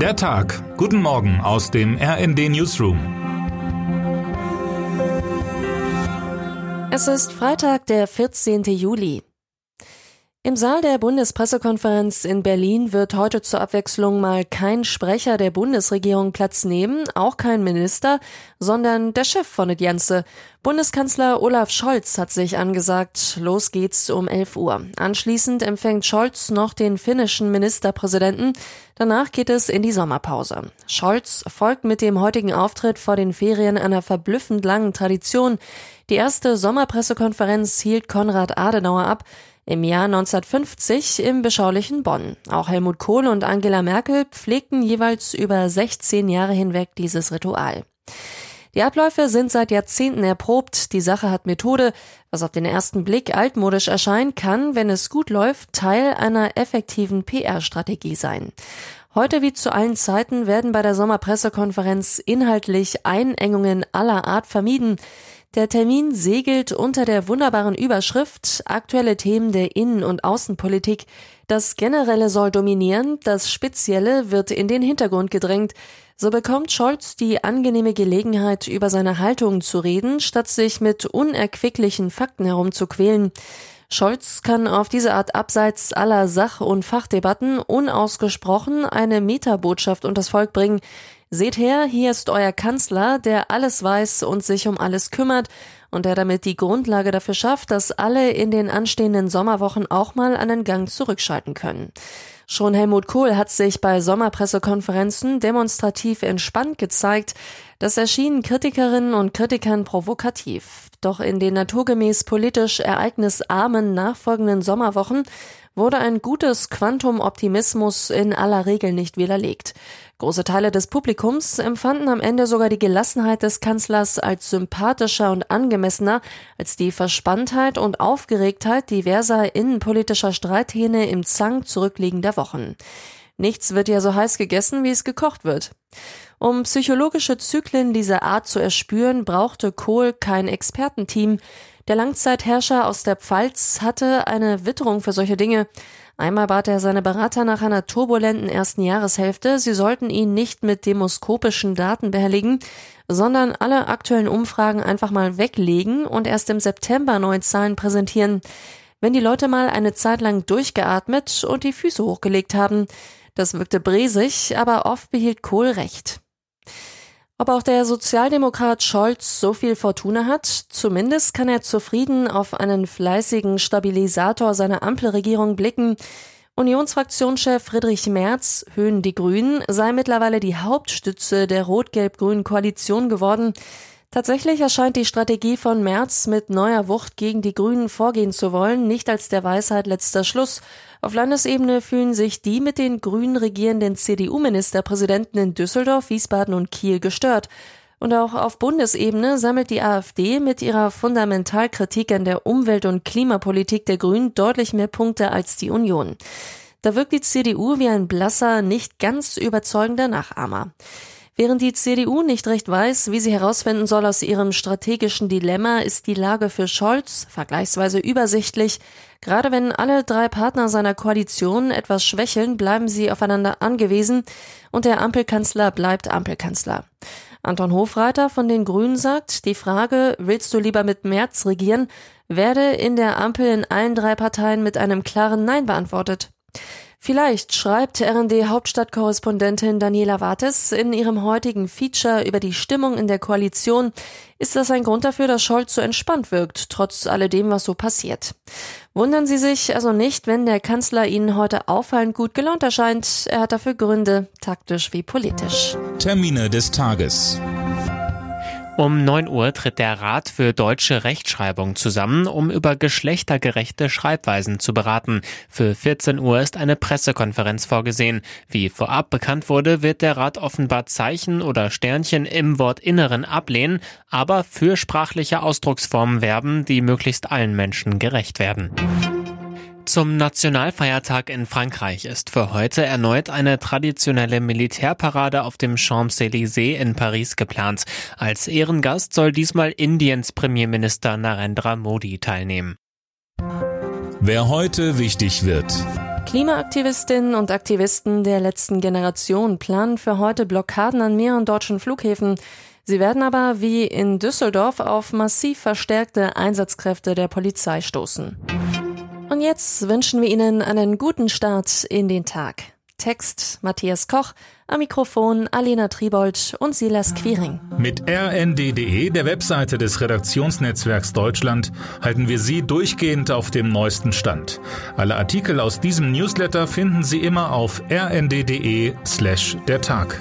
Der Tag. Guten Morgen aus dem RND Newsroom. Es ist Freitag, der 14. Juli. Im Saal der Bundespressekonferenz in Berlin wird heute zur Abwechslung mal kein Sprecher der Bundesregierung Platz nehmen, auch kein Minister, sondern der Chef von der Janse. Bundeskanzler Olaf Scholz hat sich angesagt, los geht's um 11 Uhr. Anschließend empfängt Scholz noch den finnischen Ministerpräsidenten. Danach geht es in die Sommerpause. Scholz folgt mit dem heutigen Auftritt vor den Ferien einer verblüffend langen Tradition. Die erste Sommerpressekonferenz hielt Konrad Adenauer ab im Jahr 1950 im beschaulichen Bonn. Auch Helmut Kohl und Angela Merkel pflegten jeweils über 16 Jahre hinweg dieses Ritual. Die Abläufe sind seit Jahrzehnten erprobt, die Sache hat Methode. Was auf den ersten Blick altmodisch erscheint, kann, wenn es gut läuft, Teil einer effektiven PR-Strategie sein. Heute wie zu allen Zeiten werden bei der Sommerpressekonferenz inhaltlich Einengungen aller Art vermieden. Der Termin segelt unter der wunderbaren Überschrift Aktuelle Themen der Innen- und Außenpolitik. Das Generelle soll dominieren, das Spezielle wird in den Hintergrund gedrängt. So bekommt Scholz die angenehme Gelegenheit, über seine Haltung zu reden, statt sich mit unerquicklichen Fakten herumzuquälen. Scholz kann auf diese Art abseits aller Sach- und Fachdebatten unausgesprochen eine Metabotschaft das Volk bringen. Seht her, hier ist euer Kanzler, der alles weiß und sich um alles kümmert und der damit die Grundlage dafür schafft, dass alle in den anstehenden Sommerwochen auch mal einen Gang zurückschalten können. Schon Helmut Kohl hat sich bei Sommerpressekonferenzen demonstrativ entspannt gezeigt. Das erschien Kritikerinnen und Kritikern provokativ. Doch in den naturgemäß politisch ereignisarmen nachfolgenden Sommerwochen wurde ein gutes Quantum Optimismus in aller Regel nicht widerlegt. Große Teile des Publikums empfanden am Ende sogar die Gelassenheit des Kanzlers als sympathischer und angemessener als die Verspanntheit und Aufgeregtheit diverser innenpolitischer Streithähne im Zang zurückliegender Wochen. Nichts wird ja so heiß gegessen, wie es gekocht wird. Um psychologische Zyklen dieser Art zu erspüren, brauchte Kohl kein Expertenteam. Der Langzeitherrscher aus der Pfalz hatte eine Witterung für solche Dinge. Einmal bat er seine Berater nach einer turbulenten ersten Jahreshälfte, sie sollten ihn nicht mit demoskopischen Daten behelligen, sondern alle aktuellen Umfragen einfach mal weglegen und erst im September neue Zahlen präsentieren. Wenn die Leute mal eine Zeit lang durchgeatmet und die Füße hochgelegt haben. Das wirkte bresig, aber oft behielt Kohl recht. Ob auch der Sozialdemokrat Scholz so viel Fortuna hat, zumindest kann er zufrieden auf einen fleißigen Stabilisator seiner Ampelregierung blicken. Unionsfraktionschef Friedrich Merz, Höhen die Grünen, sei mittlerweile die Hauptstütze der rot-gelb-grünen Koalition geworden. Tatsächlich erscheint die Strategie von Merz mit neuer Wucht gegen die Grünen vorgehen zu wollen, nicht als der Weisheit letzter Schluss. Auf Landesebene fühlen sich die mit den Grünen regierenden CDU-Ministerpräsidenten in Düsseldorf, Wiesbaden und Kiel gestört. Und auch auf Bundesebene sammelt die AfD mit ihrer Fundamentalkritik an der Umwelt- und Klimapolitik der Grünen deutlich mehr Punkte als die Union. Da wirkt die CDU wie ein blasser, nicht ganz überzeugender Nachahmer. Während die CDU nicht recht weiß, wie sie herausfinden soll aus ihrem strategischen Dilemma, ist die Lage für Scholz vergleichsweise übersichtlich. Gerade wenn alle drei Partner seiner Koalition etwas schwächeln, bleiben sie aufeinander angewiesen und der Ampelkanzler bleibt Ampelkanzler. Anton Hofreiter von den Grünen sagt, die Frage, willst du lieber mit März regieren, werde in der Ampel in allen drei Parteien mit einem klaren Nein beantwortet. Vielleicht schreibt RND-Hauptstadtkorrespondentin Daniela Wartes in ihrem heutigen Feature über die Stimmung in der Koalition. Ist das ein Grund dafür, dass Scholz so entspannt wirkt, trotz alledem, was so passiert? Wundern Sie sich also nicht, wenn der Kanzler Ihnen heute auffallend gut gelaunt erscheint. Er hat dafür Gründe, taktisch wie politisch. Termine des Tages. Um 9 Uhr tritt der Rat für deutsche Rechtschreibung zusammen, um über geschlechtergerechte Schreibweisen zu beraten. Für 14 Uhr ist eine Pressekonferenz vorgesehen. Wie vorab bekannt wurde, wird der Rat offenbar Zeichen oder Sternchen im Wortinneren ablehnen, aber für sprachliche Ausdrucksformen werben, die möglichst allen Menschen gerecht werden. Zum Nationalfeiertag in Frankreich ist für heute erneut eine traditionelle Militärparade auf dem Champs-Élysées in Paris geplant. Als Ehrengast soll diesmal Indiens Premierminister Narendra Modi teilnehmen. Wer heute wichtig wird. Klimaaktivistinnen und Aktivisten der letzten Generation planen für heute Blockaden an mehreren deutschen Flughäfen. Sie werden aber wie in Düsseldorf auf massiv verstärkte Einsatzkräfte der Polizei stoßen. Und jetzt wünschen wir Ihnen einen guten Start in den Tag. Text Matthias Koch, am Mikrofon Alena Tribold und Silas Quiring. Mit rnd.de, der Webseite des Redaktionsnetzwerks Deutschland, halten wir Sie durchgehend auf dem neuesten Stand. Alle Artikel aus diesem Newsletter finden Sie immer auf rnd.de slash der Tag.